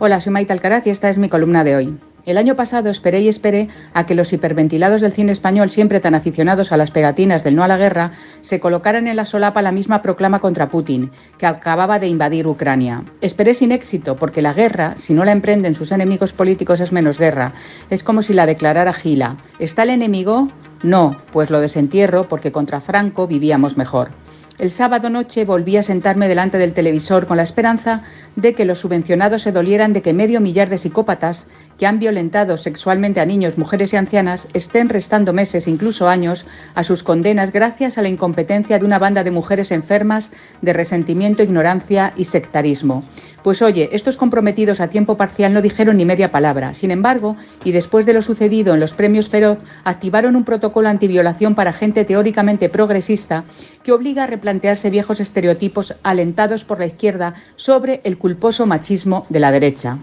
Hola, soy Maite Alcaraz y esta es mi columna de hoy. El año pasado esperé y esperé a que los hiperventilados del cine español, siempre tan aficionados a las pegatinas del no a la guerra, se colocaran en la solapa la misma proclama contra Putin, que acababa de invadir Ucrania. Esperé sin éxito, porque la guerra, si no la emprenden sus enemigos políticos, es menos guerra. Es como si la declarara Gila. ¿Está el enemigo? No, pues lo desentierro porque contra Franco vivíamos mejor. El sábado noche volví a sentarme delante del televisor con la esperanza de que los subvencionados se dolieran de que medio millar de psicópatas que han violentado sexualmente a niños, mujeres y ancianas estén restando meses, incluso años, a sus condenas gracias a la incompetencia de una banda de mujeres enfermas de resentimiento, ignorancia y sectarismo. Pues oye, estos comprometidos a tiempo parcial no dijeron ni media palabra. Sin embargo, y después de lo sucedido en los premios Feroz, activaron un protocolo antiviolación para gente teóricamente progresista que obliga a replantearse viejos estereotipos alentados por la izquierda sobre el culposo machismo de la derecha.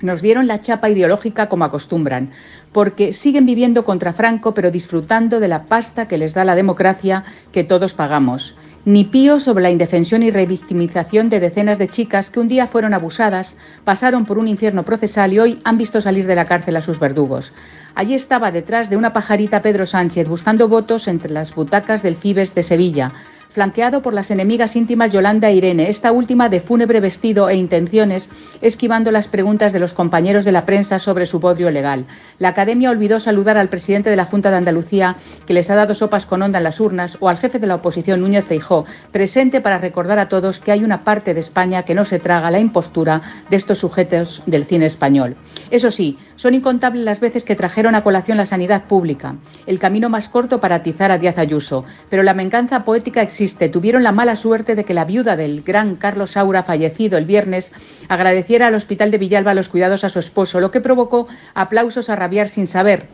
Nos dieron la chapa ideológica como acostumbran, porque siguen viviendo contra Franco pero disfrutando de la pasta que les da la democracia que todos pagamos. Ni pío sobre la indefensión y revictimización de decenas de chicas que un día fueron abusadas, pasaron por un infierno procesal y hoy han visto salir de la cárcel a sus verdugos. Allí estaba detrás de una pajarita Pedro Sánchez buscando votos entre las butacas del Fibes de Sevilla flanqueado por las enemigas íntimas Yolanda e Irene, esta última de fúnebre vestido e intenciones, esquivando las preguntas de los compañeros de la prensa sobre su bodrio legal. La Academia olvidó saludar al presidente de la Junta de Andalucía, que les ha dado sopas con onda en las urnas, o al jefe de la oposición, Núñez Feijó, presente para recordar a todos que hay una parte de España que no se traga la impostura de estos sujetos del cine español. Eso sí, son incontables las veces que trajeron a colación la sanidad pública, el camino más corto para atizar a Díaz Ayuso, pero la mencanza poética existe. Tuvieron la mala suerte de que la viuda del gran Carlos Saura, fallecido el viernes, agradeciera al Hospital de Villalba los cuidados a su esposo, lo que provocó aplausos a rabiar sin saber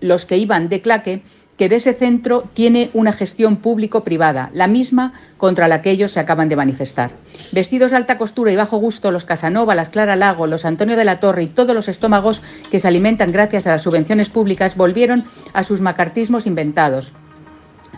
los que iban de claque que de ese centro tiene una gestión público-privada, la misma contra la que ellos se acaban de manifestar. Vestidos de alta costura y bajo gusto, los Casanova, las Clara Lago, los Antonio de la Torre y todos los estómagos que se alimentan gracias a las subvenciones públicas volvieron a sus macartismos inventados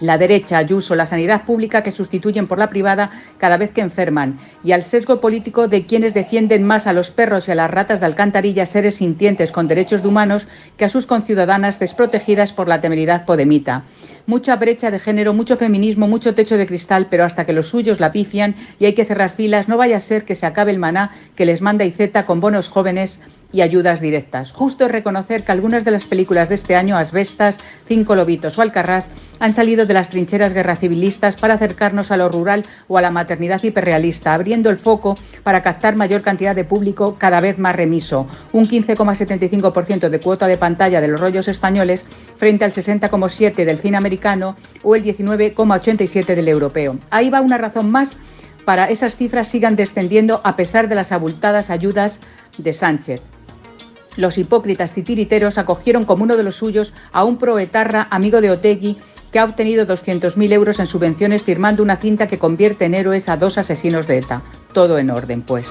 la derecha, Ayuso, la sanidad pública que sustituyen por la privada cada vez que enferman, y al sesgo político de quienes defienden más a los perros y a las ratas de alcantarilla, seres sintientes con derechos de humanos, que a sus conciudadanas desprotegidas por la temeridad podemita. Mucha brecha de género, mucho feminismo, mucho techo de cristal, pero hasta que los suyos la pifian y hay que cerrar filas, no vaya a ser que se acabe el maná que les manda Izeta con bonos jóvenes y ayudas directas. Justo es reconocer que algunas de las películas de este año, Asbestas, Cinco Lobitos o Alcarrás, han salido de las trincheras guerra civilistas para acercarnos a lo rural o a la maternidad hiperrealista, abriendo el foco para captar mayor cantidad de público cada vez más remiso, un 15,75% de cuota de pantalla de los rollos españoles frente al 60,7% del cine americano o el 19,87% del europeo. Ahí va una razón más para esas cifras sigan descendiendo a pesar de las abultadas ayudas de Sánchez. Los hipócritas titiriteros acogieron como uno de los suyos a un proetarra amigo de Otegui que ha obtenido 200.000 euros en subvenciones firmando una cinta que convierte en héroes a dos asesinos de ETA. Todo en orden, pues.